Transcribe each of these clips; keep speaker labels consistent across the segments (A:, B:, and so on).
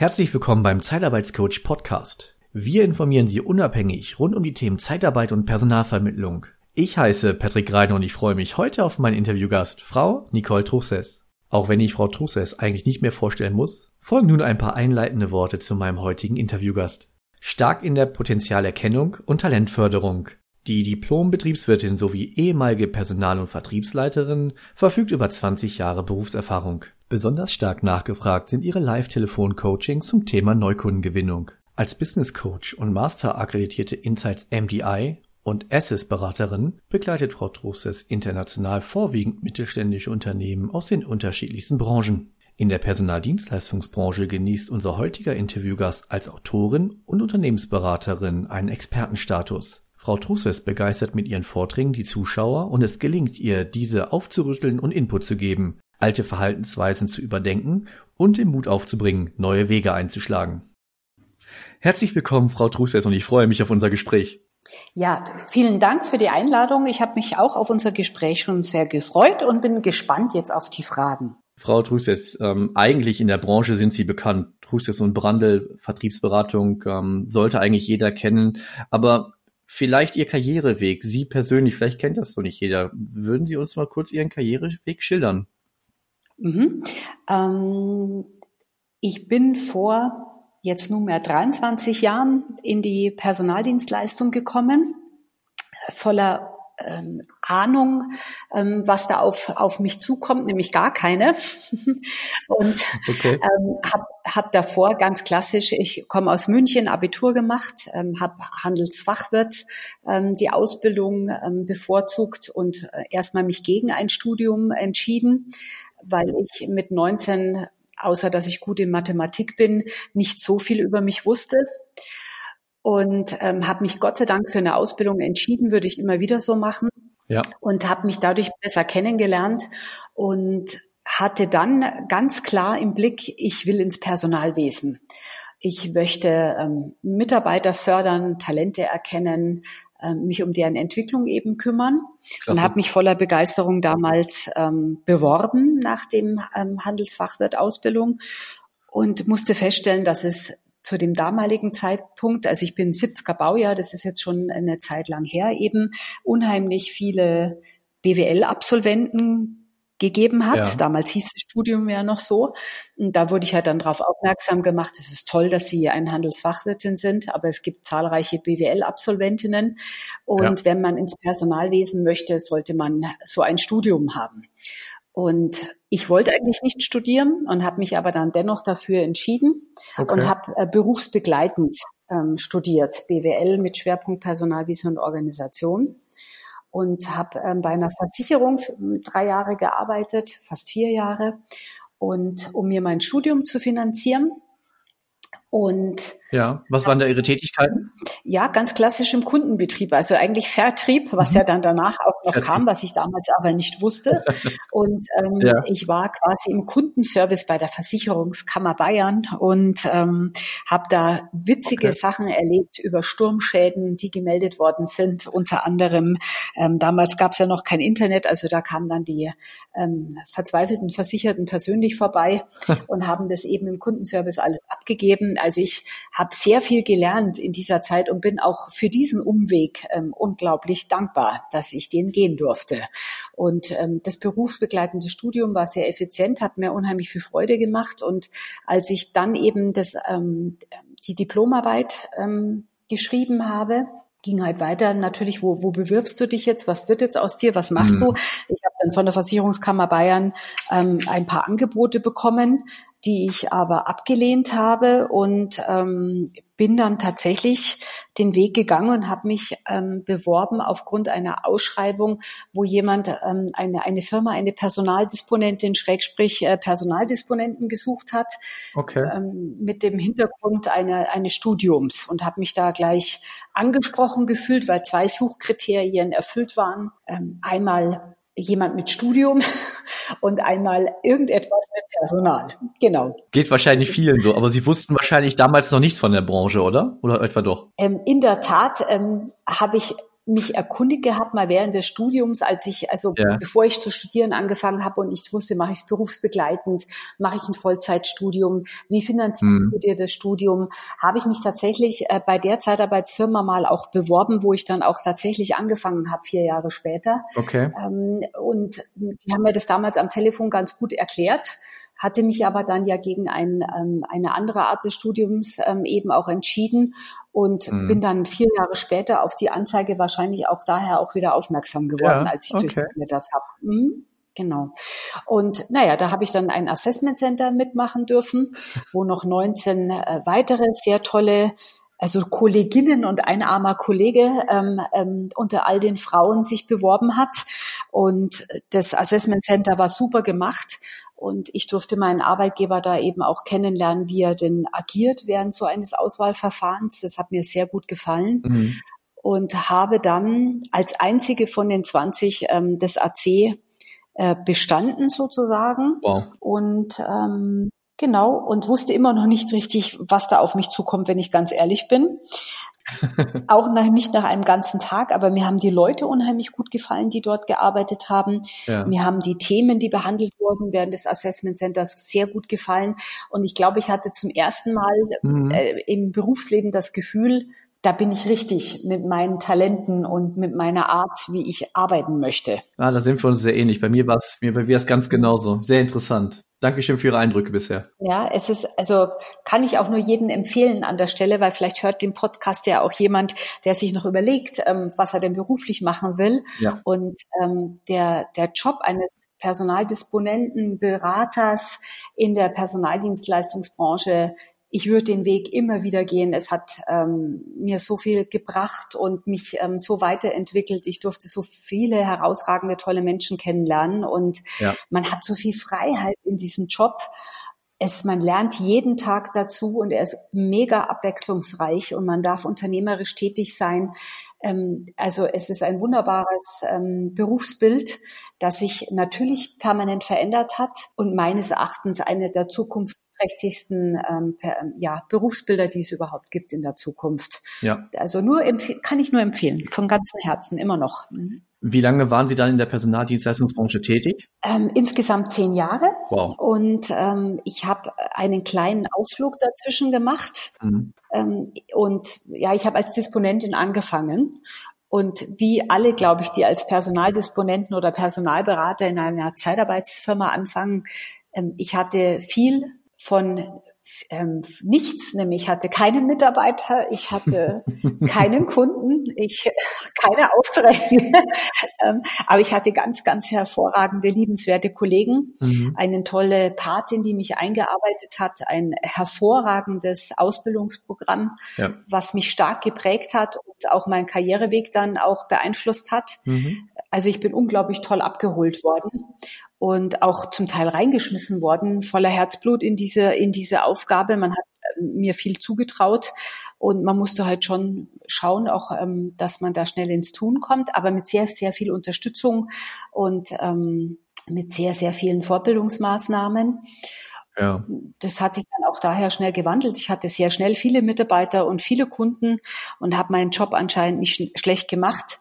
A: Herzlich willkommen beim Zeitarbeitscoach Podcast. Wir informieren Sie unabhängig rund um die Themen Zeitarbeit und Personalvermittlung. Ich heiße Patrick Reiner und ich freue mich heute auf meinen Interviewgast, Frau Nicole Truchsess. Auch wenn ich Frau Truchsess eigentlich nicht mehr vorstellen muss, folgen nun ein paar einleitende Worte zu meinem heutigen Interviewgast. Stark in der Potenzialerkennung und Talentförderung. Die Diplom-Betriebswirtin sowie ehemalige Personal- und Vertriebsleiterin verfügt über 20 Jahre Berufserfahrung. Besonders stark nachgefragt sind ihre Live-Telefon-Coachings zum Thema Neukundengewinnung. Als Business Coach und Master akkreditierte Insights MDI und Assess-Beraterin begleitet Frau Trostes international vorwiegend mittelständische Unternehmen aus den unterschiedlichsten Branchen. In der Personaldienstleistungsbranche genießt unser heutiger Interviewgast als Autorin und Unternehmensberaterin einen Expertenstatus. Frau Trusses begeistert mit ihren Vorträgen die Zuschauer und es gelingt ihr, diese aufzurütteln und Input zu geben, alte Verhaltensweisen zu überdenken und den Mut aufzubringen, neue Wege einzuschlagen. Herzlich willkommen, Frau Trusses, und ich freue mich auf unser Gespräch.
B: Ja, vielen Dank für die Einladung. Ich habe mich auch auf unser Gespräch schon sehr gefreut und bin gespannt jetzt auf die Fragen.
A: Frau Trusses, ähm, eigentlich in der Branche sind Sie bekannt. Trusses und Brandl, Vertriebsberatung, ähm, sollte eigentlich jeder kennen. Aber vielleicht Ihr Karriereweg, Sie persönlich, vielleicht kennt das so nicht jeder. Würden Sie uns mal kurz Ihren Karriereweg schildern?
B: Mhm. Ähm, ich bin vor jetzt nunmehr 23 Jahren in die Personaldienstleistung gekommen, voller ähm, Ahnung, ähm, was da auf, auf mich zukommt, nämlich gar keine. und okay. ähm, habe hab davor ganz klassisch, ich komme aus München, Abitur gemacht, ähm, habe Handelsfachwirt ähm, die Ausbildung ähm, bevorzugt und äh, erstmal mich gegen ein Studium entschieden, weil ich mit 19, außer dass ich gut in Mathematik bin, nicht so viel über mich wusste und ähm, habe mich Gott sei Dank für eine Ausbildung entschieden, würde ich immer wieder so machen. Ja. Und habe mich dadurch besser kennengelernt und hatte dann ganz klar im Blick, ich will ins Personalwesen. Ich möchte ähm, Mitarbeiter fördern, Talente erkennen, äh, mich um deren Entwicklung eben kümmern Klasse. und habe mich voller Begeisterung damals ähm, beworben nach dem ähm, Handelsfachwirt Ausbildung und musste feststellen, dass es zu dem damaligen Zeitpunkt, also ich bin 70er Baujahr, das ist jetzt schon eine Zeit lang her, eben unheimlich viele BWL-Absolventen gegeben hat. Ja. Damals hieß das Studium ja noch so. Und da wurde ich halt dann darauf aufmerksam gemacht, es ist toll, dass Sie ein Handelsfachwirtin sind, aber es gibt zahlreiche BWL-Absolventinnen. Und ja. wenn man ins Personalwesen möchte, sollte man so ein Studium haben. Und ich wollte eigentlich nicht studieren und habe mich aber dann dennoch dafür entschieden okay. und habe äh, berufsbegleitend ähm, studiert, BWL mit Schwerpunkt Personalwesen und Organisation und habe ähm, bei einer Versicherung drei Jahre gearbeitet, fast vier Jahre. Und um mir mein Studium zu finanzieren, und
A: ja, was waren da Ihre Tätigkeiten?
B: Ja, ganz klassisch im Kundenbetrieb, also eigentlich Vertrieb, was mhm. ja dann danach auch noch Vertrieb. kam, was ich damals aber nicht wusste. Und ähm, ja. ich war quasi im Kundenservice bei der Versicherungskammer Bayern und ähm, habe da witzige okay. Sachen erlebt über Sturmschäden, die gemeldet worden sind. Unter anderem, ähm, damals gab es ja noch kein Internet, also da kamen dann die ähm, verzweifelten Versicherten persönlich vorbei und haben das eben im Kundenservice alles abgegeben also ich habe sehr viel gelernt in dieser Zeit und bin auch für diesen Umweg ähm, unglaublich dankbar, dass ich den gehen durfte. Und ähm, das berufsbegleitende Studium war sehr effizient, hat mir unheimlich viel Freude gemacht. Und als ich dann eben das, ähm, die Diplomarbeit ähm, geschrieben habe, ging halt weiter natürlich, wo, wo bewirbst du dich jetzt, was wird jetzt aus dir, was machst mhm. du? Ich habe dann von der Versicherungskammer Bayern ähm, ein paar Angebote bekommen, die ich aber abgelehnt habe und ähm, bin dann tatsächlich den Weg gegangen und habe mich ähm, beworben aufgrund einer Ausschreibung, wo jemand ähm, eine eine Firma eine Personaldisponentin Schrägstrich äh, Personaldisponenten gesucht hat okay. ähm, mit dem Hintergrund eine, eines Studiums und habe mich da gleich angesprochen gefühlt, weil zwei Suchkriterien erfüllt waren. Ähm, einmal jemand mit Studium und einmal irgendetwas mit Personal. Genau.
A: Geht wahrscheinlich vielen so, aber Sie wussten wahrscheinlich damals noch nichts von der Branche, oder? Oder etwa doch?
B: Ähm, in der Tat ähm, habe ich mich erkundigt gehabt, mal während des Studiums, als ich, also ja. bevor ich zu studieren angefangen habe und ich wusste, mache ich es berufsbegleitend, mache ich ein Vollzeitstudium, wie finanzierst mhm. du dir das Studium, habe ich mich tatsächlich äh, bei der Zeitarbeitsfirma mal auch beworben, wo ich dann auch tatsächlich angefangen habe, vier Jahre später.
A: Okay.
B: Ähm, und die haben mir das damals am Telefon ganz gut erklärt hatte mich aber dann ja gegen ein, ähm, eine andere Art des Studiums ähm, eben auch entschieden und mhm. bin dann vier Jahre später auf die Anzeige wahrscheinlich auch daher auch wieder aufmerksam geworden, ja, als ich okay. durchgeblättert habe. Mhm. Genau. Und naja, da habe ich dann ein Assessment Center mitmachen dürfen, wo noch 19 äh, weitere sehr tolle also Kolleginnen und ein armer Kollege ähm, ähm, unter all den Frauen sich beworben hat. Und das Assessment Center war super gemacht. Und ich durfte meinen Arbeitgeber da eben auch kennenlernen, wie er denn agiert während so eines Auswahlverfahrens. Das hat mir sehr gut gefallen. Mhm. Und habe dann als einzige von den 20 ähm, das AC äh, bestanden sozusagen.
A: Wow.
B: Und ähm, genau, und wusste immer noch nicht richtig, was da auf mich zukommt, wenn ich ganz ehrlich bin. auch nach, nicht nach einem ganzen Tag, aber mir haben die Leute unheimlich gut gefallen, die dort gearbeitet haben. Ja. Mir haben die Themen, die behandelt wurden während des Assessment Centers, sehr gut gefallen. Und ich glaube, ich hatte zum ersten Mal mhm. äh, im Berufsleben das Gefühl, da bin ich richtig mit meinen Talenten und mit meiner Art, wie ich arbeiten möchte.
A: Ah, da sind wir uns sehr ähnlich. Bei mir war es, mir bei mir ist ganz genauso. Sehr interessant. Dankeschön für Ihre Eindrücke bisher.
B: Ja, es ist, also kann ich auch nur jedem empfehlen an der Stelle, weil vielleicht hört den Podcast ja auch jemand, der sich noch überlegt, ähm, was er denn beruflich machen will. Ja. Und ähm, der, der Job eines Personaldisponenten, Beraters in der Personaldienstleistungsbranche ich würde den Weg immer wieder gehen. Es hat ähm, mir so viel gebracht und mich ähm, so weiterentwickelt. Ich durfte so viele herausragende, tolle Menschen kennenlernen und ja. man hat so viel Freiheit in diesem Job. Es, man lernt jeden Tag dazu und er ist mega abwechslungsreich und man darf unternehmerisch tätig sein. Ähm, also es ist ein wunderbares ähm, Berufsbild, das sich natürlich permanent verändert hat und meines Erachtens eine der Zukunft prächtigsten ähm, per, ähm, ja, Berufsbilder, die es überhaupt gibt in der Zukunft. Ja. Also nur kann ich nur empfehlen, von ganzem Herzen immer noch. Mhm.
A: Wie lange waren Sie dann in der Personaldienstleistungsbranche tätig?
B: Ähm, insgesamt zehn Jahre. Wow. Und ähm, ich habe einen kleinen Ausflug dazwischen gemacht. Mhm. Ähm, und ja, ich habe als Disponentin angefangen. Und wie alle, glaube ich, die als Personaldisponenten oder Personalberater in einer Zeitarbeitsfirma anfangen, ähm, ich hatte viel von ähm, nichts, nämlich ich hatte keinen Mitarbeiter, ich hatte keinen Kunden, ich keine Aufträge, ähm, aber ich hatte ganz, ganz hervorragende, liebenswerte Kollegen, mhm. eine tolle Patin, die mich eingearbeitet hat, ein hervorragendes Ausbildungsprogramm, ja. was mich stark geprägt hat und auch meinen Karriereweg dann auch beeinflusst hat. Mhm. Also ich bin unglaublich toll abgeholt worden und auch zum Teil reingeschmissen worden, voller Herzblut in diese, in diese Aufgabe. Man hat äh, mir viel zugetraut und man musste halt schon schauen, auch, ähm, dass man da schnell ins Tun kommt, aber mit sehr, sehr viel Unterstützung und ähm, mit sehr, sehr vielen Fortbildungsmaßnahmen. Ja. Das hat sich dann auch daher schnell gewandelt. Ich hatte sehr schnell viele Mitarbeiter und viele Kunden und habe meinen Job anscheinend nicht sch schlecht gemacht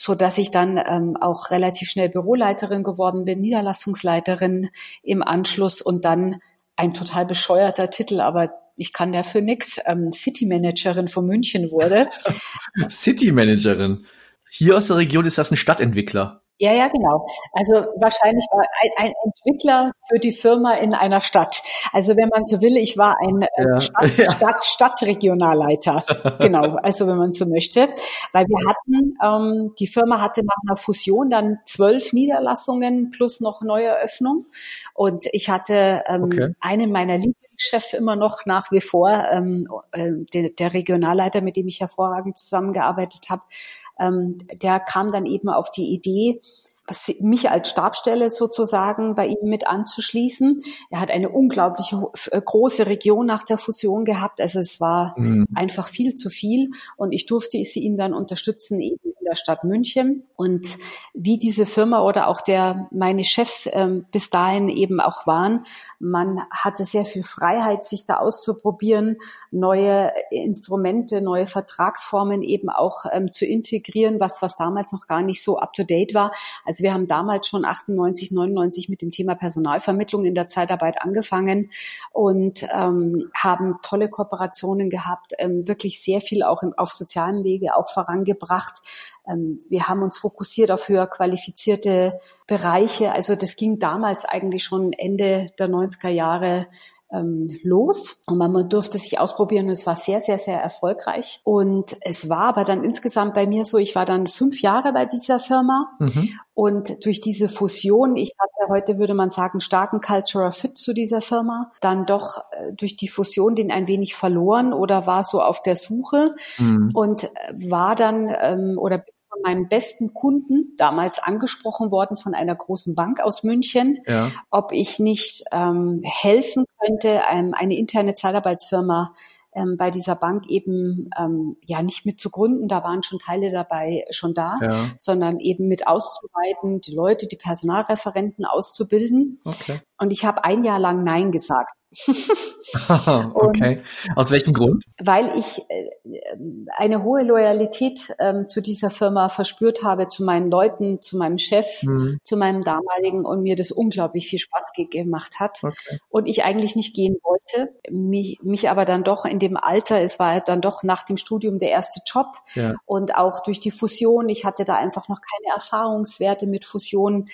B: so dass ich dann ähm, auch relativ schnell Büroleiterin geworden bin, Niederlassungsleiterin im Anschluss und dann ein total bescheuerter Titel, aber ich kann dafür nix, ähm, City Managerin von München wurde.
A: City Managerin. Hier aus der Region ist das ein Stadtentwickler.
B: Ja, ja, genau. Also wahrscheinlich war ein, ein, Entwickler für die Firma in einer Stadt. Also wenn man so will, ich war ein äh, ja. Stadt, ja. Stadt, Stadtregionalleiter. genau, also wenn man so möchte. Weil wir hatten, ähm, die Firma hatte nach einer Fusion dann zwölf Niederlassungen plus noch Neueröffnung. Und ich hatte ähm, okay. einen meiner Lieblingschefs immer noch nach wie vor, ähm, äh, der, der Regionalleiter, mit dem ich hervorragend zusammengearbeitet habe, ähm, der kam dann eben auf die Idee, mich als Stabstelle sozusagen bei ihm mit anzuschließen. Er hat eine unglaublich äh, große Region nach der Fusion gehabt. Also es war mhm. einfach viel zu viel und ich durfte sie ihn dann unterstützen eben der Stadt München. Und wie diese Firma oder auch der meine Chefs ähm, bis dahin eben auch waren, man hatte sehr viel Freiheit, sich da auszuprobieren, neue Instrumente, neue Vertragsformen eben auch ähm, zu integrieren, was was damals noch gar nicht so up to date war. Also wir haben damals schon 98, 99 mit dem Thema Personalvermittlung in der Zeitarbeit angefangen und ähm, haben tolle Kooperationen gehabt, ähm, wirklich sehr viel auch im, auf sozialen Wege auch vorangebracht. Ähm, wir haben uns fokussiert auf höher qualifizierte Bereiche. Also das ging damals eigentlich schon Ende der 90er Jahre ähm, los und man durfte sich ausprobieren und es war sehr, sehr, sehr erfolgreich. Und es war aber dann insgesamt bei mir so, ich war dann fünf Jahre bei dieser Firma mhm. und durch diese Fusion, ich hatte heute, würde man sagen, starken Cultural Fit zu dieser Firma, dann doch äh, durch die Fusion den ein wenig verloren oder war so auf der Suche mhm. und äh, war dann ähm, oder von meinem besten Kunden damals angesprochen worden von einer großen Bank aus München, ja. ob ich nicht ähm, helfen könnte, ähm, eine interne Zeitarbeitsfirma ähm, bei dieser Bank eben ähm, ja nicht mit zu gründen, da waren schon Teile dabei schon da, ja. sondern eben mit auszuweiten, die Leute, die Personalreferenten auszubilden. Okay. Und ich habe ein Jahr lang Nein gesagt.
A: okay. Aus welchem Grund?
B: Weil ich äh, eine hohe Loyalität ähm, zu dieser Firma verspürt habe, zu meinen Leuten, zu meinem Chef, mhm. zu meinem damaligen und mir das unglaublich viel Spaß gemacht hat. Okay. Und ich eigentlich nicht gehen wollte, mich, mich aber dann doch in dem Alter, es war dann doch nach dem Studium der erste Job ja. und auch durch die Fusion, ich hatte da einfach noch keine Erfahrungswerte mit Fusionen,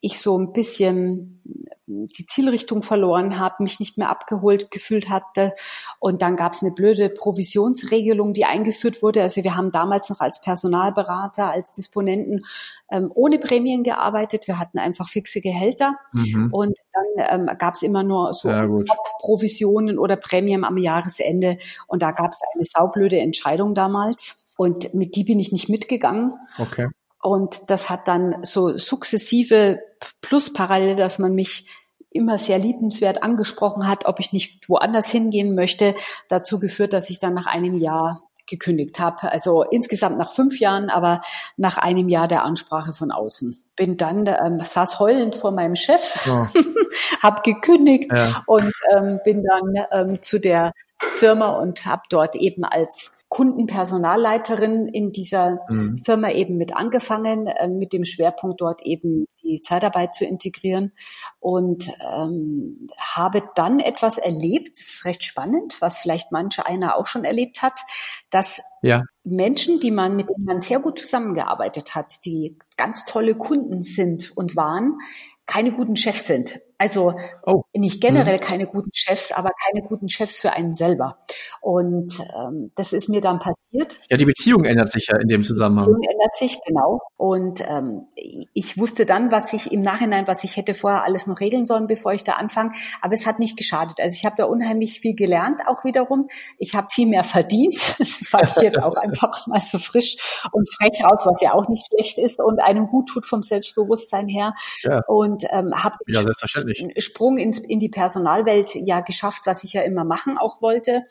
B: ich so ein bisschen die Zielrichtung verloren habe, mich nicht mehr abgeholt gefühlt hatte. Und dann gab es eine blöde Provisionsregelung, die eingeführt wurde. Also wir haben damals noch als Personalberater, als Disponenten ähm, ohne Prämien gearbeitet. Wir hatten einfach fixe Gehälter. Mhm. Und dann ähm, gab es immer nur so Provisionen oder Prämien am Jahresende. Und da gab es eine saublöde Entscheidung damals. Und mit die bin ich nicht mitgegangen. Okay. Und das hat dann so sukzessive plus parallel, dass man mich immer sehr liebenswert angesprochen hat, ob ich nicht woanders hingehen möchte, dazu geführt, dass ich dann nach einem Jahr gekündigt habe. Also insgesamt nach fünf Jahren, aber nach einem Jahr der Ansprache von außen. Bin dann, ähm, saß heulend vor meinem Chef, oh. habe gekündigt ja. und ähm, bin dann ähm, zu der Firma und habe dort eben als Kundenpersonalleiterin in dieser mhm. Firma eben mit angefangen, äh, mit dem Schwerpunkt dort eben die Zeitarbeit zu integrieren und ähm, habe dann etwas erlebt, das ist recht spannend, was vielleicht manche einer auch schon erlebt hat, dass ja. Menschen, die man mit denen man sehr gut zusammengearbeitet hat, die ganz tolle Kunden sind und waren, keine guten Chefs sind. Also oh. nicht generell mhm. keine guten Chefs, aber keine guten Chefs für einen selber. Und ähm, das ist mir dann passiert.
A: Ja, die Beziehung ändert sich ja in dem Zusammenhang. Die Beziehung
B: ändert sich, genau. Und ähm, ich wusste dann, was ich im Nachhinein, was ich hätte vorher alles noch regeln sollen, bevor ich da anfange. Aber es hat nicht geschadet. Also ich habe da unheimlich viel gelernt, auch wiederum. Ich habe viel mehr verdient. Das sage ich jetzt auch einfach mal so frisch und frech raus, was ja auch nicht schlecht ist und einem gut tut vom Selbstbewusstsein her. Ja. Und ähm, habe ja, selbstverständlich Natürlich. Sprung ins, in die Personalwelt ja geschafft, was ich ja immer machen auch wollte.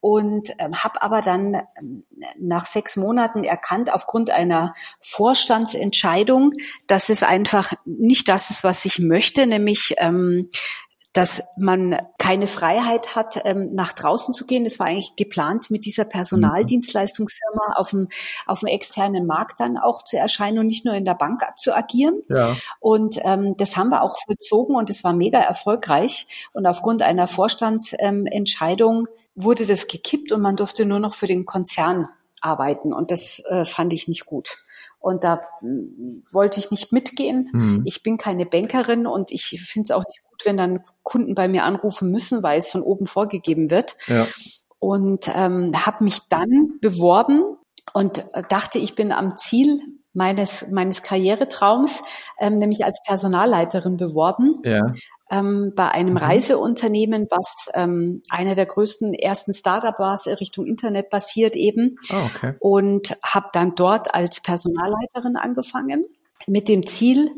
B: Und ähm, habe aber dann ähm, nach sechs Monaten erkannt, aufgrund einer Vorstandsentscheidung, dass es einfach nicht das ist, was ich möchte, nämlich ähm, dass man keine Freiheit hat, ähm, nach draußen zu gehen. Das war eigentlich geplant, mit dieser Personaldienstleistungsfirma auf dem, auf dem externen Markt dann auch zu erscheinen und nicht nur in der Bank zu agieren. Ja. Und ähm, das haben wir auch vollzogen und es war mega erfolgreich. Und aufgrund einer Vorstandsentscheidung wurde das gekippt und man durfte nur noch für den Konzern arbeiten. Und das äh, fand ich nicht gut. Und da hm, wollte ich nicht mitgehen. Mhm. Ich bin keine Bankerin und ich finde es auch nicht gut, wenn dann Kunden bei mir anrufen müssen, weil es von oben vorgegeben wird. Ja. Und ähm, habe mich dann beworben und dachte, ich bin am Ziel meines meines Karrieretraums, ähm, nämlich als Personalleiterin beworben. Ja ähm, bei einem mhm. Reiseunternehmen, was ähm, einer der größten ersten Startup war, Richtung Internet basiert eben. Oh, okay. Und habe dann dort als Personalleiterin angefangen mit dem Ziel,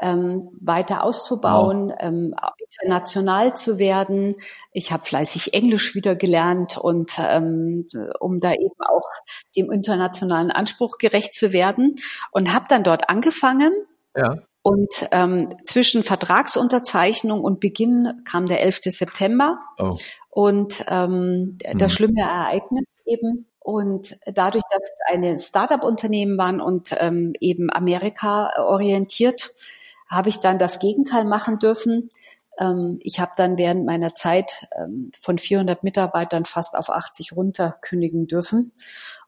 B: ähm, weiter auszubauen, wow. ähm, international zu werden. Ich habe fleißig Englisch wieder gelernt und ähm, um da eben auch dem internationalen Anspruch gerecht zu werden und habe dann dort angefangen. Ja. Und ähm, zwischen Vertragsunterzeichnung und Beginn kam der 11. September. Oh. Und ähm, hm. das schlimme Ereignis eben. Und dadurch, dass es eine Startup-Unternehmen waren und ähm, eben Amerika orientiert, habe ich dann das Gegenteil machen dürfen. Ähm, ich habe dann während meiner Zeit ähm, von 400 Mitarbeitern fast auf 80 runter kündigen dürfen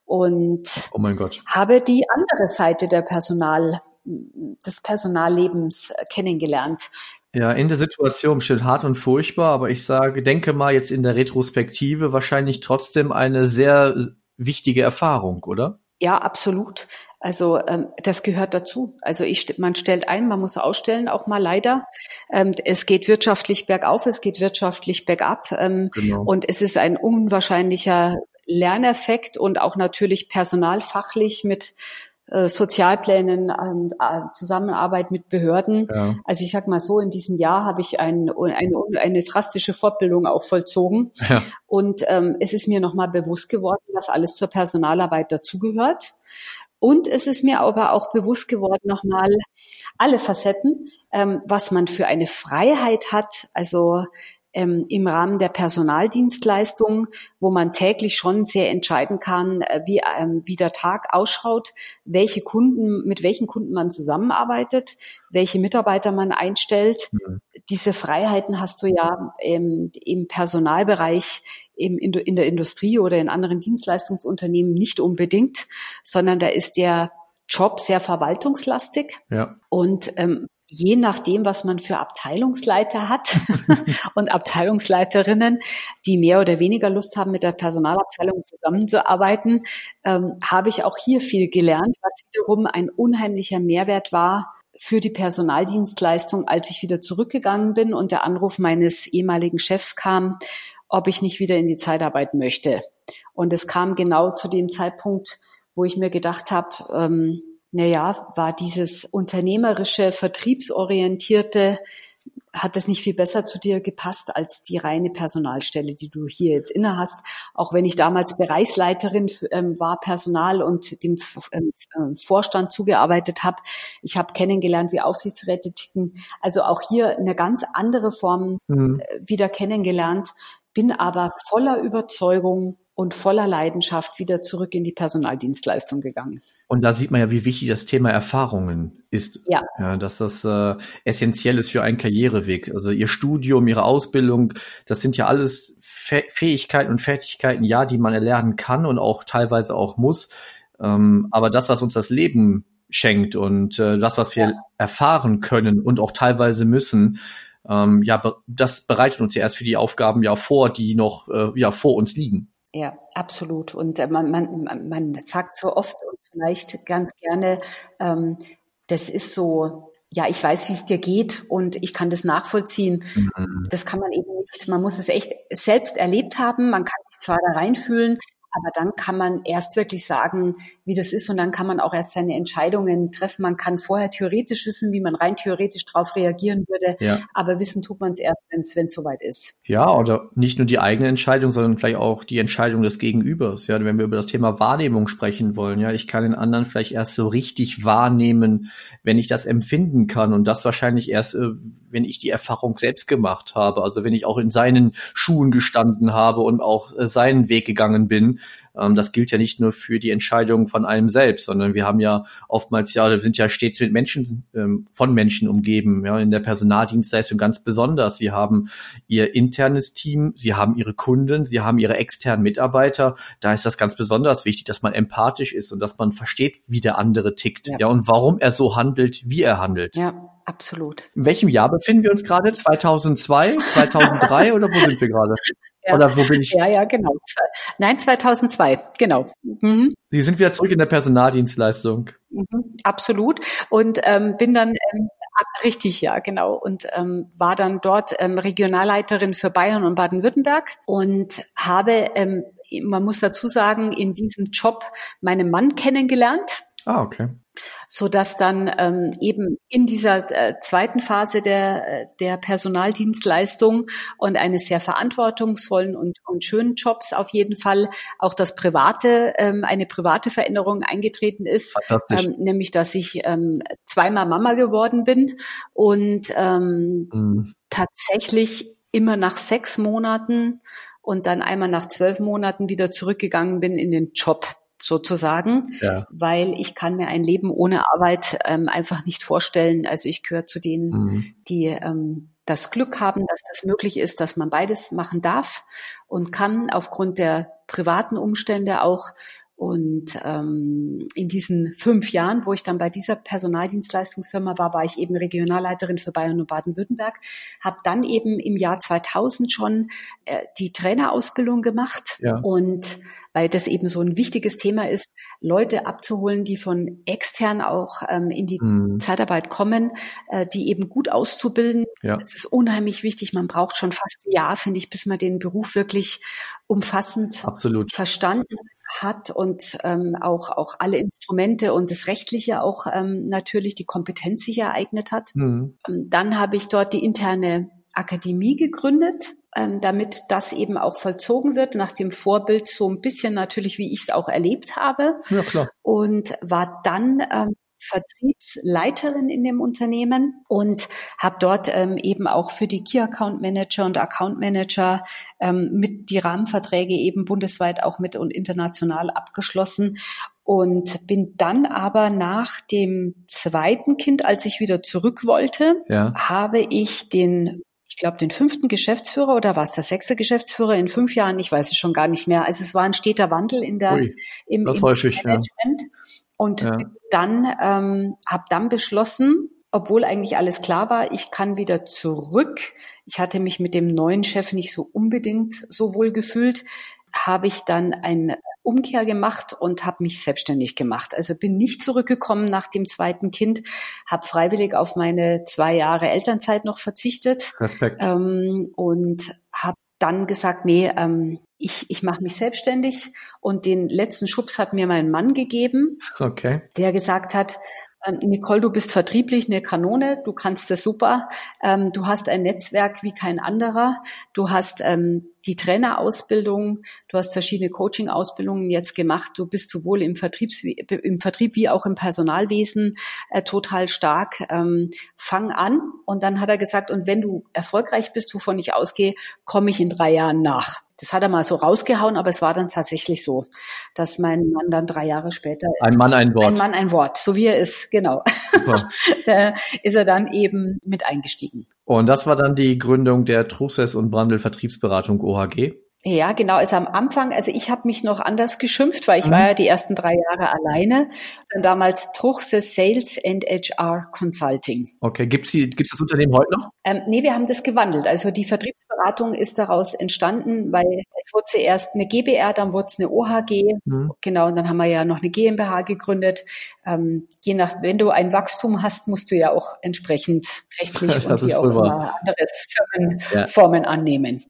B: und
A: oh mein Gott.
B: habe die andere Seite der Personal, des Personallebens kennengelernt.
A: Ja, in der Situation bestimmt hart und furchtbar, aber ich sage, denke mal jetzt in der Retrospektive wahrscheinlich trotzdem eine sehr wichtige Erfahrung, oder?
B: Ja, absolut. Also ähm, das gehört dazu. Also ich, man stellt ein, man muss ausstellen, auch mal leider. Ähm, es geht wirtschaftlich bergauf, es geht wirtschaftlich bergab ähm, genau. und es ist ein unwahrscheinlicher Lerneffekt und auch natürlich personalfachlich mit äh, Sozialplänen, äh, Zusammenarbeit mit Behörden. Ja. Also ich sag mal so, in diesem Jahr habe ich ein, eine, eine drastische Fortbildung auch vollzogen. Ja. Und ähm, es ist mir nochmal bewusst geworden, dass alles zur Personalarbeit dazugehört. Und es ist mir aber auch bewusst geworden, nochmal alle Facetten, ähm, was man für eine Freiheit hat. Also ähm, im Rahmen der Personaldienstleistung, wo man täglich schon sehr entscheiden kann, äh, wie, ähm, wie der Tag ausschaut, welche Kunden, mit welchen Kunden man zusammenarbeitet, welche Mitarbeiter man einstellt. Mhm. Diese Freiheiten hast du ja ähm, im Personalbereich im, in, in der Industrie oder in anderen Dienstleistungsunternehmen nicht unbedingt, sondern da ist der Job sehr verwaltungslastig. Ja. Und ähm, je nachdem, was man für Abteilungsleiter hat und Abteilungsleiterinnen, die mehr oder weniger Lust haben, mit der Personalabteilung zusammenzuarbeiten, ähm, habe ich auch hier viel gelernt, was wiederum ein unheimlicher Mehrwert war für die Personaldienstleistung, als ich wieder zurückgegangen bin und der Anruf meines ehemaligen Chefs kam, ob ich nicht wieder in die Zeitarbeit möchte. Und es kam genau zu dem Zeitpunkt, wo ich mir gedacht habe, ähm, naja, war dieses unternehmerische, vertriebsorientierte, hat das nicht viel besser zu dir gepasst als die reine Personalstelle, die du hier jetzt inne hast. Auch wenn ich damals Bereichsleiterin ähm, war, Personal und dem ähm, äh, Vorstand zugearbeitet habe. Ich habe kennengelernt, wie Aufsichtsräte ticken. Also auch hier eine ganz andere Form mhm. Äh, wieder kennengelernt, bin aber voller Überzeugung, und voller Leidenschaft wieder zurück in die Personaldienstleistung gegangen.
A: Und da sieht man ja, wie wichtig das Thema Erfahrungen ist. Ja. ja dass das äh, essentiell ist für einen Karriereweg. Also Ihr Studium, Ihre Ausbildung, das sind ja alles Fähigkeiten und Fertigkeiten, ja, die man erlernen kann und auch teilweise auch muss. Ähm, aber das, was uns das Leben schenkt und äh, das, was wir ja. erfahren können und auch teilweise müssen, ähm, ja, das bereitet uns ja erst für die Aufgaben ja vor, die noch äh, ja vor uns liegen.
B: Ja, absolut. Und äh, man, man, man sagt so oft und vielleicht ganz gerne, ähm, das ist so, ja, ich weiß, wie es dir geht und ich kann das nachvollziehen. Mhm. Das kann man eben nicht. Man muss es echt selbst erlebt haben. Man kann sich zwar da reinfühlen, aber dann kann man erst wirklich sagen, wie das ist und dann kann man auch erst seine Entscheidungen treffen. Man kann vorher theoretisch wissen, wie man rein theoretisch darauf reagieren würde, ja. aber wissen tut man es erst, wenn es soweit ist.
A: Ja, oder nicht nur die eigene Entscheidung, sondern vielleicht auch die Entscheidung des Gegenübers. Ja, wenn wir über das Thema Wahrnehmung sprechen wollen, ja, ich kann den anderen vielleicht erst so richtig wahrnehmen, wenn ich das empfinden kann und das wahrscheinlich erst, äh, wenn ich die Erfahrung selbst gemacht habe, also wenn ich auch in seinen Schuhen gestanden habe und auch äh, seinen Weg gegangen bin ähm, das gilt ja nicht nur für die Entscheidung von einem selbst, sondern wir haben ja oftmals ja, wir sind ja stets mit Menschen, ähm, von Menschen umgeben, ja, in der Personaldienstleistung ganz besonders. Sie haben ihr internes Team, sie haben ihre Kunden, sie haben ihre externen Mitarbeiter. Da ist das ganz besonders wichtig, dass man empathisch ist und dass man versteht, wie der andere tickt, ja, ja und warum er so handelt, wie er handelt.
B: Ja. Absolut.
A: In welchem Jahr befinden wir uns gerade? 2002, 2003 oder wo sind wir gerade?
B: Ja. Oder wo bin ich? Ja, ja, genau. Nein, 2002, genau.
A: Mhm. Sie sind wieder zurück in der Personaldienstleistung.
B: Mhm, absolut. Und ähm, bin dann ähm, Richtig, ja, genau. Und ähm, war dann dort ähm, Regionalleiterin für Bayern und Baden-Württemberg und habe, ähm, man muss dazu sagen, in diesem Job meinen Mann kennengelernt
A: Ah, okay.
B: So dass dann ähm, eben in dieser äh, zweiten Phase der äh, der Personaldienstleistung und eines sehr verantwortungsvollen und und schönen Jobs auf jeden Fall auch das private ähm, eine private Veränderung eingetreten ist, ähm, nämlich dass ich ähm, zweimal Mama geworden bin und ähm, mhm. tatsächlich immer nach sechs Monaten und dann einmal nach zwölf Monaten wieder zurückgegangen bin in den Job sozusagen, ja. weil ich kann mir ein Leben ohne Arbeit ähm, einfach nicht vorstellen. Also ich gehöre zu denen, mhm. die ähm, das Glück haben, dass das möglich ist, dass man beides machen darf und kann aufgrund der privaten Umstände auch und ähm, in diesen fünf Jahren, wo ich dann bei dieser Personaldienstleistungsfirma war, war ich eben Regionalleiterin für Bayern und Baden-Württemberg, habe dann eben im Jahr 2000 schon äh, die Trainerausbildung gemacht ja. und weil das eben so ein wichtiges Thema ist, Leute abzuholen, die von extern auch ähm, in die mhm. Zeitarbeit kommen, äh, die eben gut auszubilden. Ja. Das ist unheimlich wichtig. Man braucht schon fast ein Jahr, finde ich, bis man den Beruf wirklich umfassend
A: Absolut.
B: verstanden hat und ähm, auch, auch alle Instrumente und das Rechtliche auch ähm, natürlich die Kompetenz sich ereignet hat. Mhm. Ähm, dann habe ich dort die interne Akademie gegründet, ähm, damit das eben auch vollzogen wird, nach dem Vorbild so ein bisschen natürlich, wie ich es auch erlebt habe.
A: Ja, klar.
B: Und war dann ähm, Vertriebsleiterin in dem Unternehmen und habe dort ähm, eben auch für die Key Account Manager und Account Manager ähm, mit die Rahmenverträge eben bundesweit auch mit und international abgeschlossen und bin dann aber nach dem zweiten Kind, als ich wieder zurück wollte, ja. habe ich den ich glaube, den fünften Geschäftsführer oder war es der sechste Geschäftsführer in fünf Jahren? Ich weiß es schon gar nicht mehr. Also es war ein steter Wandel in der Ui, im, im
A: häufig, Management. Ja.
B: Und ja. dann ähm, habe dann beschlossen, obwohl eigentlich alles klar war, ich kann wieder zurück. Ich hatte mich mit dem neuen Chef nicht so unbedingt so wohl gefühlt, habe ich dann eine Umkehr gemacht und habe mich selbstständig gemacht. Also bin nicht zurückgekommen nach dem zweiten Kind, habe freiwillig auf meine zwei Jahre Elternzeit noch verzichtet
A: Respekt.
B: Ähm, und habe dann gesagt, nee, ähm, ich, ich mache mich selbstständig und den letzten Schubs hat mir mein Mann gegeben,
A: okay.
B: der gesagt hat, ähm, Nicole, du bist vertrieblich eine Kanone, du kannst das super, ähm, du hast ein Netzwerk wie kein anderer, du hast ähm, die Trainerausbildung, du hast verschiedene Coaching-Ausbildungen jetzt gemacht, du bist sowohl im, Vertriebs, im Vertrieb wie auch im Personalwesen äh, total stark. Fang an und dann hat er gesagt, und wenn du erfolgreich bist, wovon ich ausgehe, komme ich in drei Jahren nach. Das hat er mal so rausgehauen, aber es war dann tatsächlich so, dass mein Mann dann drei Jahre später.
A: Ein Mann ein Wort.
B: Ein Mann ein Wort, so wie er ist, genau. da ist er dann eben mit eingestiegen.
A: Und das war dann die Gründung der Truces und Brandel Vertriebsberatung OHG?
B: Ja, genau. Also am Anfang, also ich habe mich noch anders geschimpft, weil ich mhm. war ja die ersten drei Jahre alleine. Dann damals Truchse Sales and HR Consulting.
A: Okay, gibt's die, gibt's das Unternehmen heute noch?
B: Ähm, nee, wir haben das gewandelt. Also die Vertriebsberatung ist daraus entstanden, weil es wurde zuerst eine GBR, dann wurde es eine OHG. Mhm. Genau, und dann haben wir ja noch eine GmbH gegründet. Ähm, je nach, wenn du ein Wachstum hast, musst du ja auch entsprechend rechtlich und wie auch immer andere Firmenformen ja. annehmen.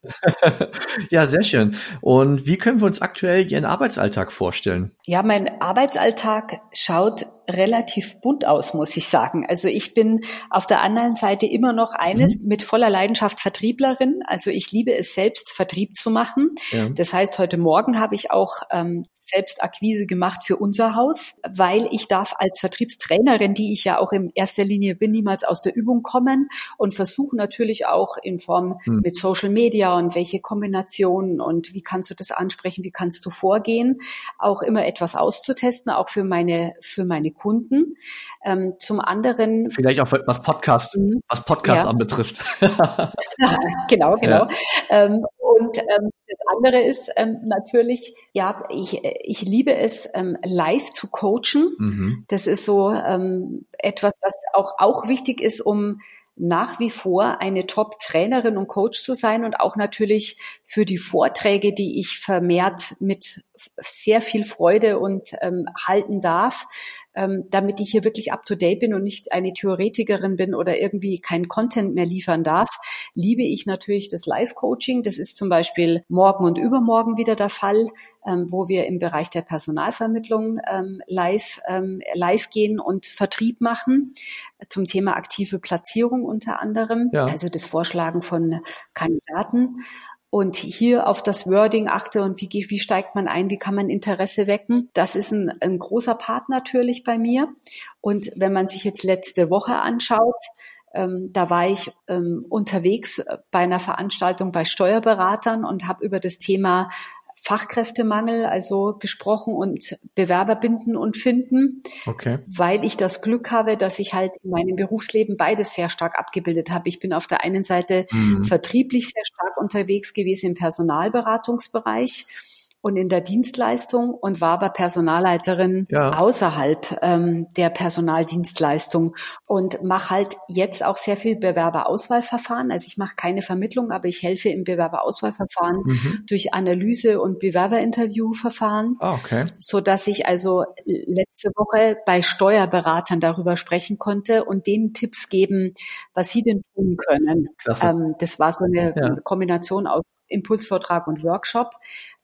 A: ja, sehr schön. Und wie können wir uns aktuell Ihren Arbeitsalltag vorstellen?
B: Ja, mein Arbeitsalltag schaut relativ bunt aus, muss ich sagen. Also ich bin auf der anderen Seite immer noch eines mhm. mit voller Leidenschaft Vertrieblerin. Also ich liebe es selbst, Vertrieb zu machen. Ja. Das heißt, heute Morgen habe ich auch ähm, selbst Akquise gemacht für unser Haus, weil ich darf als Vertriebstrainerin, die ich ja auch in erster Linie bin, niemals aus der Übung kommen und versuche natürlich auch in Form mhm. mit Social Media und welche Kombinationen und wie kannst du das ansprechen, wie kannst du vorgehen, auch immer etwas auszutesten, auch für meine, für meine Kunden. Ähm, zum anderen.
A: Vielleicht auch was Podcast, mhm. was Podcast ja. anbetrifft.
B: genau, genau. Ja. Ähm, und ähm, das andere ist ähm, natürlich, ja, ich, ich liebe es, ähm, live zu coachen. Mhm. Das ist so ähm, etwas, was auch, auch wichtig ist, um nach wie vor eine Top-Trainerin und Coach zu sein und auch natürlich für die Vorträge, die ich vermehrt mit sehr viel Freude und ähm, halten darf, ähm, damit ich hier wirklich up to date bin und nicht eine Theoretikerin bin oder irgendwie keinen Content mehr liefern darf, liebe ich natürlich das Live-Coaching. Das ist zum Beispiel morgen und übermorgen wieder der Fall, ähm, wo wir im Bereich der Personalvermittlung ähm, live, ähm, live gehen und Vertrieb machen zum Thema aktive Platzierung unter anderem, ja. also das Vorschlagen von Kandidaten und hier auf das Wording achte und wie, wie steigt man ein, wie kann man Interesse wecken. Das ist ein, ein großer Part natürlich bei mir. Und wenn man sich jetzt letzte Woche anschaut, ähm, da war ich ähm, unterwegs bei einer Veranstaltung bei Steuerberatern und habe über das Thema Fachkräftemangel, also gesprochen und Bewerber binden und finden, okay. weil ich das Glück habe, dass ich halt in meinem Berufsleben beides sehr stark abgebildet habe. Ich bin auf der einen Seite mhm. vertrieblich sehr stark unterwegs gewesen im Personalberatungsbereich und in der Dienstleistung und war aber Personalleiterin ja. außerhalb ähm, der Personaldienstleistung und mache halt jetzt auch sehr viel Bewerberauswahlverfahren. Also ich mache keine Vermittlung, aber ich helfe im Bewerberauswahlverfahren mhm. durch Analyse und Bewerberinterviewverfahren, oh, okay. so dass ich also letzte Woche bei Steuerberatern darüber sprechen konnte und denen Tipps geben, was sie denn tun können. Ähm, das war so eine ja. Kombination aus Impulsvortrag und Workshop.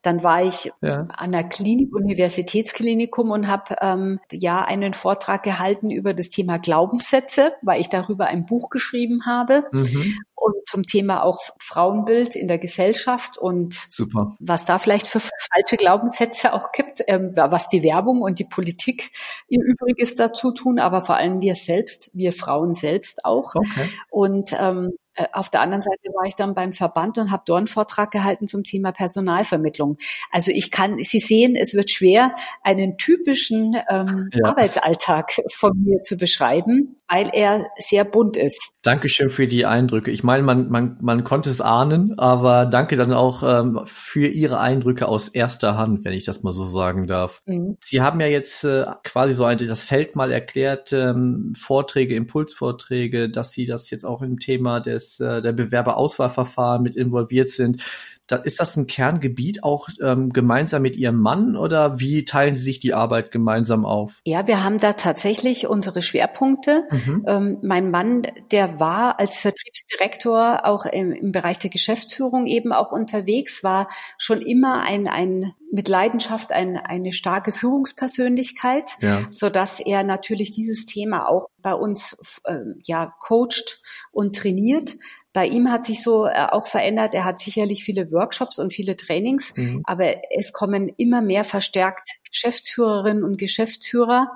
B: Dann war ich ja. an der Klinik, Universitätsklinikum und habe ähm, ja einen Vortrag gehalten über das Thema Glaubenssätze, weil ich darüber ein Buch geschrieben habe. Mhm und zum Thema auch Frauenbild in der Gesellschaft und Super. was da vielleicht für falsche Glaubenssätze auch gibt, ähm, was die Werbung und die Politik ihr Übriges dazu tun, aber vor allem wir selbst, wir Frauen selbst auch. Okay. Und ähm, äh, auf der anderen Seite war ich dann beim Verband und habe dort einen Vortrag gehalten zum Thema Personalvermittlung. Also ich kann, Sie sehen, es wird schwer, einen typischen ähm, ja. Arbeitsalltag von mir zu beschreiben, weil er sehr bunt ist.
A: Dankeschön für die Eindrücke. Ich meine, man, man, man konnte es ahnen, aber danke dann auch ähm, für Ihre Eindrücke aus erster Hand, wenn ich das mal so sagen darf. Mhm. Sie haben ja jetzt äh, quasi so ein, das Feld mal erklärt, ähm, Vorträge, Impulsvorträge, dass Sie das jetzt auch im Thema des des, äh, der Bewerberauswahlverfahren mit involviert sind. Da, ist das ein Kerngebiet auch ähm, gemeinsam mit Ihrem Mann oder wie teilen Sie sich die Arbeit gemeinsam auf?
B: Ja, wir haben da tatsächlich unsere Schwerpunkte. Mhm. Ähm, mein Mann, der war als Vertriebsdirektor auch im, im Bereich der Geschäftsführung eben auch unterwegs, war schon immer ein, ein mit Leidenschaft ein, eine starke Führungspersönlichkeit, ja. so dass er natürlich dieses Thema auch bei uns äh, ja coacht und trainiert. Bei ihm hat sich so äh, auch verändert. Er hat sicherlich viele Workshops und viele Trainings, mhm. aber es kommen immer mehr verstärkt Geschäftsführerinnen und Geschäftsführer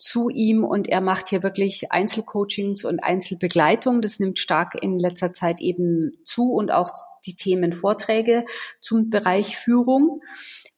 B: zu ihm und er macht hier wirklich Einzelcoachings und Einzelbegleitung. Das nimmt stark in letzter Zeit eben zu und auch die Themen Vorträge zum Bereich Führung.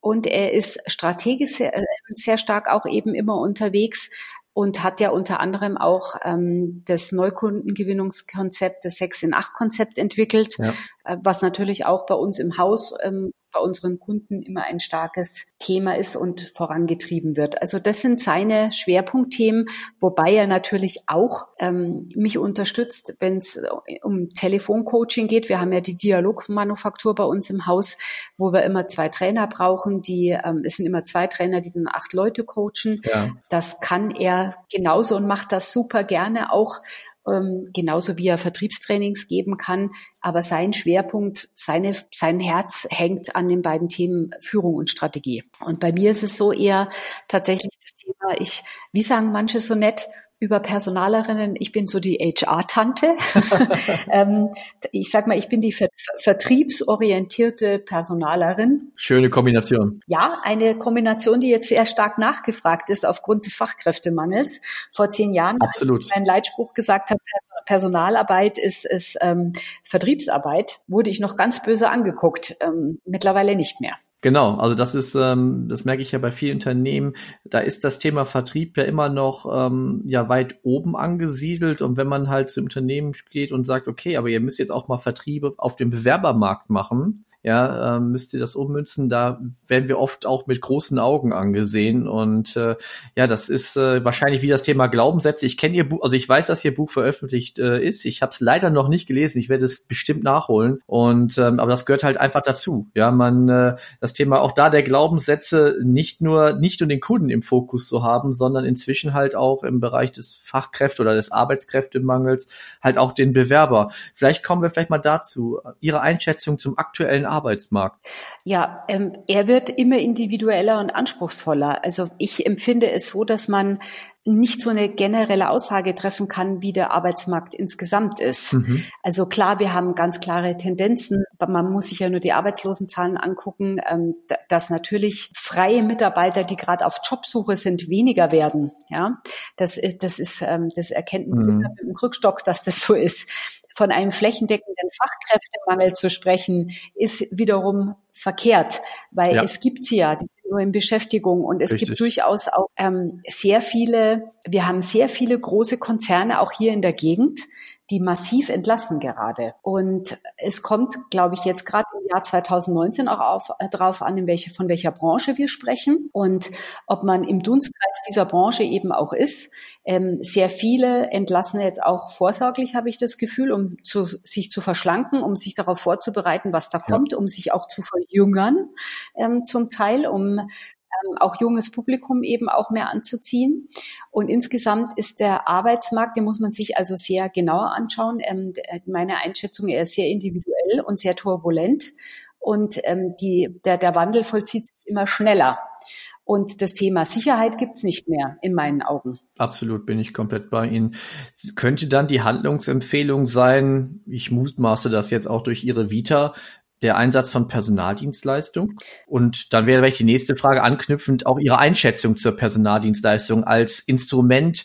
B: Und er ist strategisch sehr, äh, sehr stark auch eben immer unterwegs, und hat ja unter anderem auch ähm, das Neukundengewinnungskonzept, das 6 in 8 Konzept entwickelt, ja. äh, was natürlich auch bei uns im Haus ähm, bei unseren Kunden immer ein starkes Thema ist und vorangetrieben wird. Also das sind seine Schwerpunktthemen, wobei er natürlich auch ähm, mich unterstützt, wenn es um Telefoncoaching geht. Wir haben ja die Dialogmanufaktur bei uns im Haus, wo wir immer zwei Trainer brauchen. Die ähm, es sind immer zwei Trainer, die dann acht Leute coachen. Ja. Das kann er genauso und macht das super gerne auch ähm, genauso wie er Vertriebstrainings geben kann. Aber sein Schwerpunkt, seine, sein Herz hängt an den beiden Themen Führung und Strategie. Und bei mir ist es so eher tatsächlich das Thema, ich, wie sagen manche so nett, über Personalerinnen. Ich bin so die HR-Tante. ähm, ich sag mal, ich bin die ver vertriebsorientierte Personalerin.
A: Schöne Kombination.
B: Ja, eine Kombination, die jetzt sehr stark nachgefragt ist aufgrund des Fachkräftemangels. Vor zehn Jahren,
A: Absolut.
B: als ich meinen Leitspruch gesagt habe, Personalarbeit ist, ist ähm, Vertriebsarbeit, wurde ich noch ganz böse angeguckt. Ähm, mittlerweile nicht mehr.
A: Genau, also das ist, ähm, das merke ich ja bei vielen Unternehmen, da ist das Thema Vertrieb ja immer noch ähm, ja weit oben angesiedelt. Und wenn man halt zum Unternehmen geht und sagt, okay, aber ihr müsst jetzt auch mal Vertriebe auf dem Bewerbermarkt machen, ja, äh, müsst ihr das ummünzen. Da werden wir oft auch mit großen Augen angesehen. Und äh, ja, das ist äh, wahrscheinlich wie das Thema Glaubenssätze. Ich kenne ihr Buch, also ich weiß, dass ihr Buch veröffentlicht äh, ist. Ich habe es leider noch nicht gelesen. Ich werde es bestimmt nachholen. Und ähm, aber das gehört halt einfach dazu. Ja, man äh, das Thema auch da der Glaubenssätze nicht nur nicht nur den Kunden im Fokus zu haben, sondern inzwischen halt auch im Bereich des Fachkräfte oder des Arbeitskräftemangels halt auch den Bewerber. Vielleicht kommen wir vielleicht mal dazu. Ihre Einschätzung zum aktuellen Arbeitsmarkt.
B: Ja, ähm, er wird immer individueller und anspruchsvoller. Also ich empfinde es so, dass man nicht so eine generelle Aussage treffen kann, wie der Arbeitsmarkt insgesamt ist. Mhm. Also klar, wir haben ganz klare Tendenzen. Man muss sich ja nur die Arbeitslosenzahlen angucken, ähm, dass natürlich freie Mitarbeiter, die gerade auf Jobsuche sind, weniger werden. Ja, das ist, das ist, ähm, das erkennt man mhm. mit dem Krückstock, dass das so ist. Von einem flächendeckenden Fachkräftemangel zu sprechen, ist wiederum verkehrt, weil ja. es gibt sie ja, die nur in Beschäftigung und es Richtig. gibt durchaus auch ähm, sehr viele, wir haben sehr viele große Konzerne auch hier in der Gegend, die massiv entlassen gerade. Und es kommt, glaube ich, jetzt gerade im Jahr 2019 auch auf, äh, drauf an, in welche, von welcher Branche wir sprechen und ob man im Dunstkreis dieser Branche eben auch ist. Ähm, sehr viele entlassen jetzt auch vorsorglich, habe ich das Gefühl, um zu, sich zu verschlanken, um sich darauf vorzubereiten, was da ja. kommt, um sich auch zu verjüngern ähm, zum Teil, um ähm, auch junges Publikum eben auch mehr anzuziehen. Und insgesamt ist der Arbeitsmarkt, den muss man sich also sehr genauer anschauen. Ähm, meine Einschätzung, er ist sehr individuell und sehr turbulent. Und ähm, die, der, der Wandel vollzieht sich immer schneller. Und das Thema Sicherheit gibt's nicht mehr in meinen Augen.
A: Absolut, bin ich komplett bei Ihnen. Könnte dann die Handlungsempfehlung sein, ich mutmaße das jetzt auch durch Ihre Vita, der Einsatz von Personaldienstleistung? Und dann wäre vielleicht die nächste Frage anknüpfend auch Ihre Einschätzung zur Personaldienstleistung als Instrument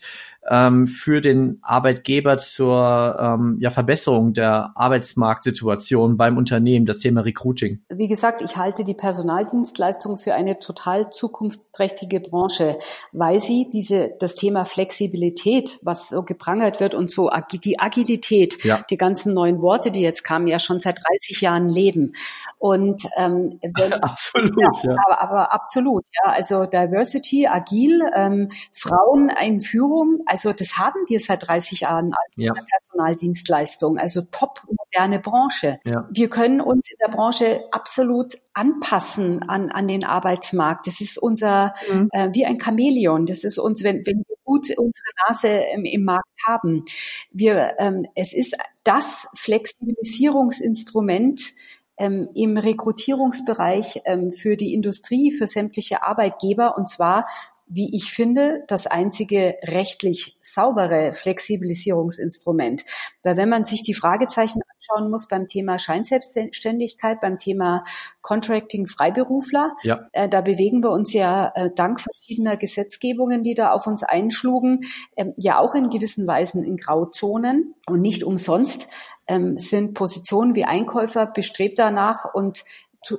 A: ähm, für den Arbeitgeber zur ähm, ja, Verbesserung der Arbeitsmarktsituation beim Unternehmen, das Thema Recruiting?
B: Wie gesagt, ich halte die Personaldienstleistung für eine total zukunftsträchtige Branche, weil sie diese, das Thema Flexibilität, was so geprangert wird und so die Agilität, ja. die ganzen neuen Worte, die jetzt kamen, ja schon seit 30 Jahren leben. Und ähm, wenn, absolut, ja, ja. Aber, aber absolut, ja. Also Diversity, agil, ähm, Frauen in Führung, also also das haben wir seit 30 Jahren als ja. Personaldienstleistung, also top moderne Branche. Ja. Wir können uns in der Branche absolut anpassen an, an den Arbeitsmarkt. Das ist unser, mhm. äh, wie ein Chamäleon. Das ist uns, wenn, wenn wir gut unsere Nase im, im Markt haben. Wir, ähm, es ist das Flexibilisierungsinstrument, ähm, im Rekrutierungsbereich ähm, für die Industrie, für sämtliche Arbeitgeber und zwar wie ich finde, das einzige rechtlich saubere Flexibilisierungsinstrument. Weil wenn man sich die Fragezeichen anschauen muss beim Thema Scheinselbstständigkeit, beim Thema Contracting Freiberufler, ja. äh, da bewegen wir uns ja äh, dank verschiedener Gesetzgebungen, die da auf uns einschlugen, äh, ja auch in gewissen Weisen in Grauzonen und nicht umsonst ähm, sind Positionen wie Einkäufer bestrebt danach und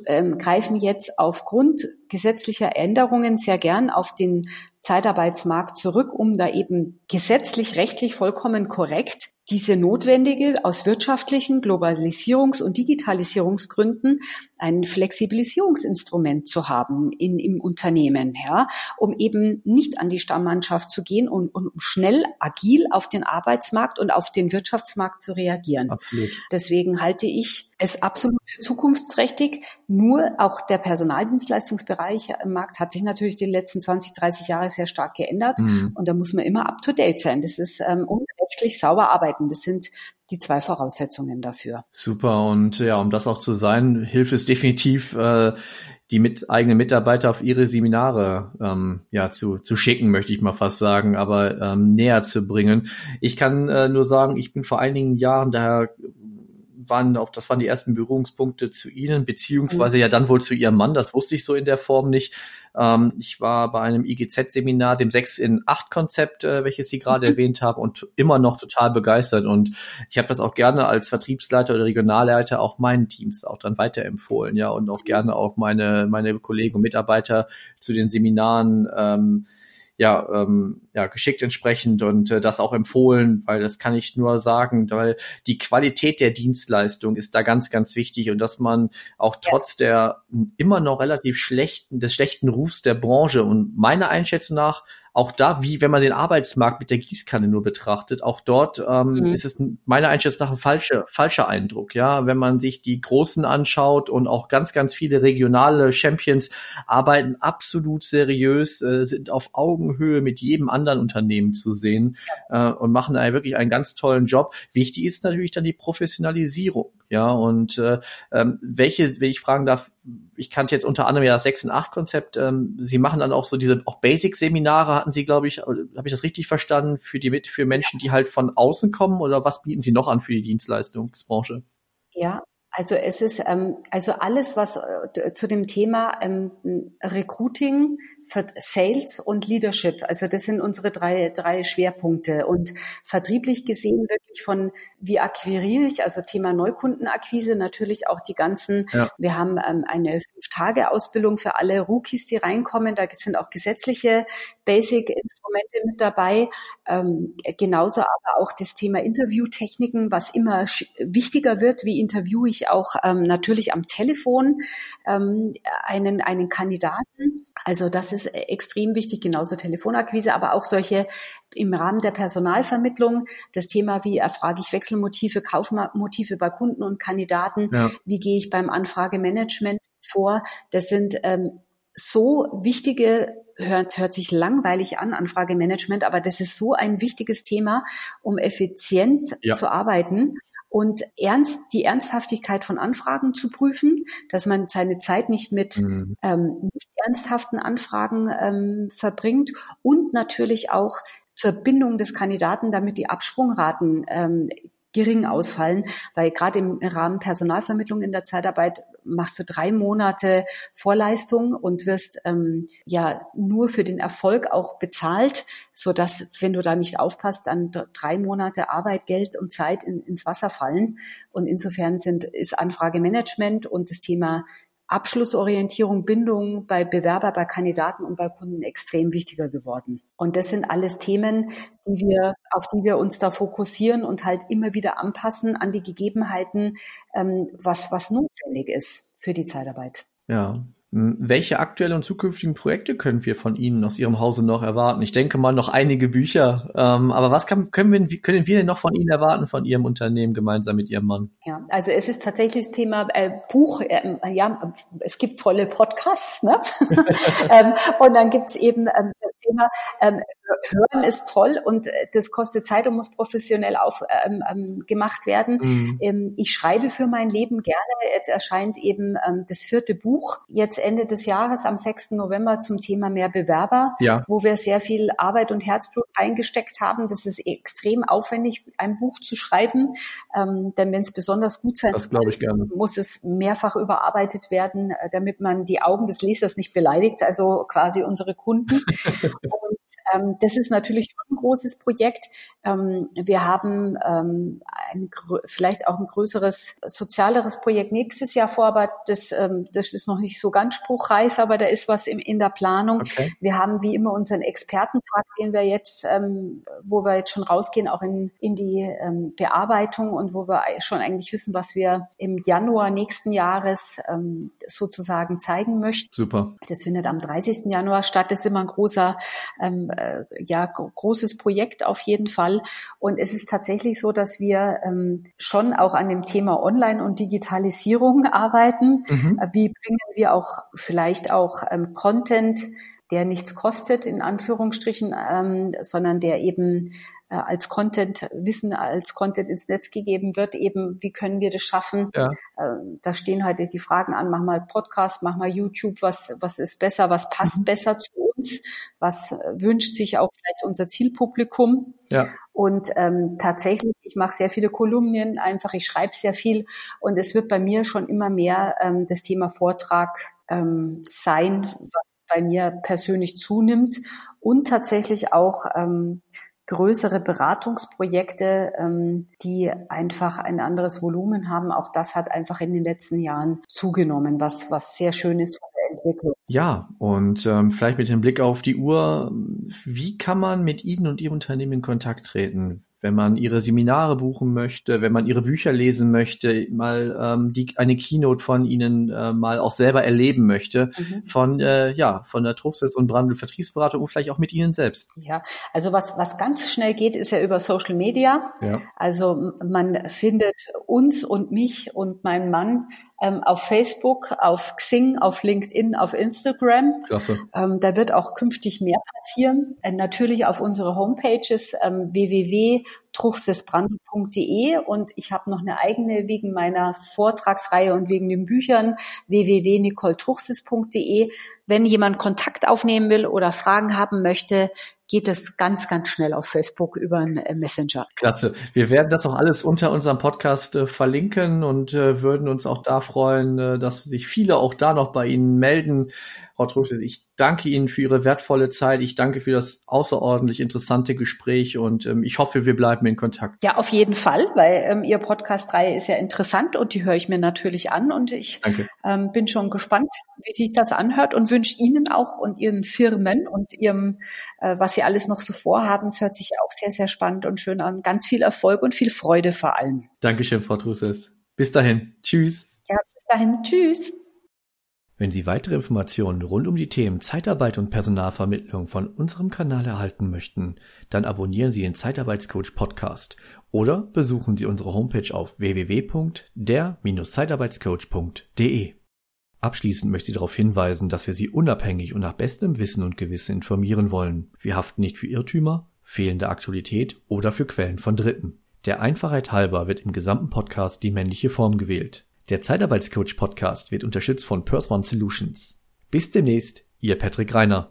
B: ähm, greifen jetzt aufgrund gesetzlicher Änderungen sehr gern auf den Zeitarbeitsmarkt zurück, um da eben gesetzlich, rechtlich vollkommen korrekt diese notwendige aus wirtschaftlichen Globalisierungs- und Digitalisierungsgründen ein Flexibilisierungsinstrument zu haben in, im Unternehmen, ja, um eben nicht an die Stammmannschaft zu gehen und, und um schnell agil auf den Arbeitsmarkt und auf den Wirtschaftsmarkt zu reagieren. Absolut. Deswegen halte ich es absolut für zukunftsträchtig. Nur auch der Personaldienstleistungsbereich im Markt hat sich natürlich die letzten 20, 30 Jahre sehr stark geändert. Mhm. Und da muss man immer up to date sein. Das ist ähm, und rechtlich sauber arbeiten. Das sind die zwei Voraussetzungen dafür.
A: Super. Und ja, um das auch zu sein, hilft es definitiv, äh, die mit eigenen Mitarbeiter auf ihre Seminare ähm, ja zu, zu schicken, möchte ich mal fast sagen, aber ähm, näher zu bringen. Ich kann äh, nur sagen, ich bin vor einigen Jahren daher waren auch, das waren die ersten Berührungspunkte zu Ihnen, beziehungsweise mhm. ja dann wohl zu Ihrem Mann, das wusste ich so in der Form nicht. Ähm, ich war bei einem IGZ-Seminar, dem 6 in 8 Konzept, äh, welches Sie gerade mhm. erwähnt haben und immer noch total begeistert. Und ich habe das auch gerne als Vertriebsleiter oder Regionalleiter auch meinen Teams auch dann weiterempfohlen, ja, und auch mhm. gerne auch meine, meine Kollegen und Mitarbeiter zu den Seminaren ähm, ja, ähm, ja geschickt entsprechend und äh, das auch empfohlen, weil das kann ich nur sagen, weil die Qualität der Dienstleistung ist da ganz, ganz wichtig und dass man auch trotz der immer noch relativ schlechten, des schlechten Rufs der Branche und meiner Einschätzung nach auch da, wie wenn man den Arbeitsmarkt mit der Gießkanne nur betrachtet, auch dort ähm, mhm. ist es meiner Einschätzung nach ein falscher, falscher Eindruck. Ja, wenn man sich die Großen anschaut und auch ganz, ganz viele regionale Champions arbeiten absolut seriös, äh, sind auf Augenhöhe mit jedem anderen Unternehmen zu sehen äh, und machen da wirklich einen ganz tollen Job. Wichtig ist natürlich dann die Professionalisierung. Ja, und äh, ähm, welche, wenn ich fragen darf, ich kannte jetzt unter anderem ja das 6 und 8 Konzept. Ähm, Sie machen dann auch so diese auch Basic-Seminare, hatten Sie, glaube ich, habe ich das richtig verstanden, für die für Menschen, die halt von außen kommen oder was bieten Sie noch an für die Dienstleistungsbranche?
B: Ja, also es ist ähm, also alles, was äh, zu dem Thema ähm, Recruiting, Sales und Leadership. Also das sind unsere drei, drei Schwerpunkte. Und vertrieblich gesehen wirklich von, wie akquiriere ich, also Thema Neukundenakquise, natürlich auch die ganzen, ja. wir haben ähm, eine Fünf-Tage-Ausbildung für alle Rookies, die reinkommen. Da sind auch gesetzliche Basic-Instrumente mit dabei. Ähm, genauso aber auch das Thema Interviewtechniken, was immer wichtiger wird. Wie interviewe ich auch ähm, natürlich am Telefon ähm, einen, einen Kandidaten? Also das ist extrem wichtig, genauso Telefonakquise, aber auch solche im Rahmen der Personalvermittlung. Das Thema, wie erfrage ich Wechselmotive, Kaufmotive bei Kunden und Kandidaten? Ja. Wie gehe ich beim Anfragemanagement vor? Das sind ähm, so wichtige hört, hört sich langweilig an, Anfragemanagement, aber das ist so ein wichtiges Thema, um effizient ja. zu arbeiten und ernst, die Ernsthaftigkeit von Anfragen zu prüfen, dass man seine Zeit nicht mit mhm. ähm, nicht ernsthaften Anfragen ähm, verbringt und natürlich auch zur Bindung des Kandidaten, damit die Absprungraten ähm, gering ausfallen, weil gerade im Rahmen Personalvermittlung in der Zeitarbeit machst du drei Monate Vorleistung und wirst ähm, ja nur für den Erfolg auch bezahlt, so dass wenn du da nicht aufpasst, dann drei Monate Arbeit, Geld und Zeit in, ins Wasser fallen. Und insofern sind ist Anfragemanagement und das Thema Abschlussorientierung, Bindung bei Bewerber, bei Kandidaten und bei Kunden extrem wichtiger geworden. Und das sind alles Themen, die wir, auf die wir uns da fokussieren und halt immer wieder anpassen an die Gegebenheiten, ähm, was, was notwendig ist für die Zeitarbeit.
A: Ja, welche aktuellen und zukünftigen Projekte können wir von Ihnen aus Ihrem Hause noch erwarten? Ich denke mal noch einige Bücher. Ähm, aber was kann, können, wir, können wir denn noch von Ihnen erwarten, von Ihrem Unternehmen gemeinsam mit Ihrem Mann?
B: Ja, also es ist tatsächlich das Thema äh, Buch. Äh, ja, es gibt tolle Podcasts, ne? ähm, und dann gibt's eben ähm, das Thema ähm, Hören ist toll und äh, das kostet Zeit und muss professionell auf, ähm, ähm, gemacht werden. Mhm. Ähm, ich schreibe für mein Leben gerne. Jetzt erscheint eben ähm, das vierte Buch jetzt Ende des Jahres am 6. November zum Thema mehr Bewerber, ja. wo wir sehr viel Arbeit und Herzblut eingesteckt haben. Das ist extrem aufwendig, ein Buch zu schreiben, ähm, denn wenn es besonders gut sein
A: will,
B: muss es mehrfach überarbeitet werden, äh, damit man die Augen des Lesers nicht beleidigt, also quasi unsere Kunden. ähm, das ist natürlich schon ein großes Projekt. Ähm, wir haben ähm, ein, vielleicht auch ein größeres, sozialeres Projekt nächstes Jahr vor, aber das, ähm, das ist noch nicht so ganz spruchreif, aber da ist was im, in der Planung. Okay. Wir haben wie immer unseren Expertentag, den wir jetzt, ähm, wo wir jetzt schon rausgehen, auch in, in die ähm, Bearbeitung und wo wir schon eigentlich wissen, was wir im Januar nächsten Jahres ähm, sozusagen zeigen möchten.
A: Super.
B: Das findet am 30. Januar statt. Das ist immer ein großer ähm, äh, ja, großes Projekt auf jeden Fall. Und es ist tatsächlich so, dass wir ähm, schon auch an dem Thema Online und Digitalisierung arbeiten. Mhm. Äh, wie bringen wir auch vielleicht auch ähm, Content, der nichts kostet, in Anführungsstrichen, ähm, sondern der eben äh, als Content, Wissen als Content ins Netz gegeben wird, eben, wie können wir das schaffen? Ja. Äh, da stehen heute die Fragen an, mach mal Podcast, mach mal YouTube, was, was ist besser, was passt mhm. besser zu uns, was äh, wünscht sich auch vielleicht unser Zielpublikum. Ja. Und ähm, tatsächlich, ich mache sehr viele Kolumnien, einfach ich schreibe sehr viel und es wird bei mir schon immer mehr ähm, das Thema Vortrag ähm, sein, was bei mir persönlich zunimmt und tatsächlich auch ähm, größere Beratungsprojekte, ähm, die einfach ein anderes Volumen haben. Auch das hat einfach in den letzten Jahren zugenommen, was, was sehr schön ist von Entwicklung.
A: Ja, und ähm, vielleicht mit dem Blick auf die Uhr, wie kann man mit Ihnen und Ihrem Unternehmen in Kontakt treten? wenn man ihre Seminare buchen möchte, wenn man ihre Bücher lesen möchte, mal ähm, die, eine Keynote von ihnen äh, mal auch selber erleben möchte, mhm. von äh, ja von der Truchsitz und Brandl Vertriebsberatung und vielleicht auch mit ihnen selbst.
B: Ja, also was was ganz schnell geht, ist ja über Social Media. Ja. Also man findet uns und mich und meinen Mann ähm, auf Facebook, auf Xing, auf LinkedIn, auf Instagram. Klasse. Ähm, da wird auch künftig mehr passieren. Äh, natürlich auf unsere Homepages ähm, www.truchsesbrandl.de und ich habe noch eine eigene wegen meiner Vortragsreihe und wegen den Büchern www.nicoletruchses.de. Wenn jemand Kontakt aufnehmen will oder Fragen haben möchte, geht es ganz, ganz schnell auf Facebook über einen äh, Messenger.
A: Klasse. Wir werden das auch alles unter unserem Podcast äh, verlinken und äh, würden uns auch da freuen, äh, dass sich viele auch da noch bei Ihnen melden. Frau Truxel, ich danke Ihnen für Ihre wertvolle Zeit. Ich danke für das außerordentlich interessante Gespräch und ähm, ich hoffe, wir bleiben in Kontakt.
B: Ja, auf jeden Fall, weil ähm, Ihr Podcast-Reihe ist ja interessant und die höre ich mir natürlich an und ich ähm, bin schon gespannt, wie sich das anhört und wünsche Ihnen auch und Ihren Firmen und Ihrem, äh, was Sie alles noch so vorhaben, es hört sich auch sehr, sehr spannend und schön an. Ganz viel Erfolg und viel Freude vor allem.
A: Dankeschön, Frau Trusses. Bis dahin. Tschüss.
B: Ja, bis dahin. Tschüss.
A: Wenn Sie weitere Informationen rund um die Themen Zeitarbeit und Personalvermittlung von unserem Kanal erhalten möchten, dann abonnieren Sie den Zeitarbeitscoach Podcast oder besuchen Sie unsere Homepage auf www.der-zeitarbeitscoach.de. Abschließend möchte ich darauf hinweisen, dass wir Sie unabhängig und nach bestem Wissen und Gewissen informieren wollen. Wir haften nicht für Irrtümer, fehlende Aktualität oder für Quellen von Dritten. Der Einfachheit halber wird im gesamten Podcast die männliche Form gewählt. Der Zeitarbeitscoach Podcast wird unterstützt von Purse One Solutions. Bis demnächst, Ihr Patrick Reiner.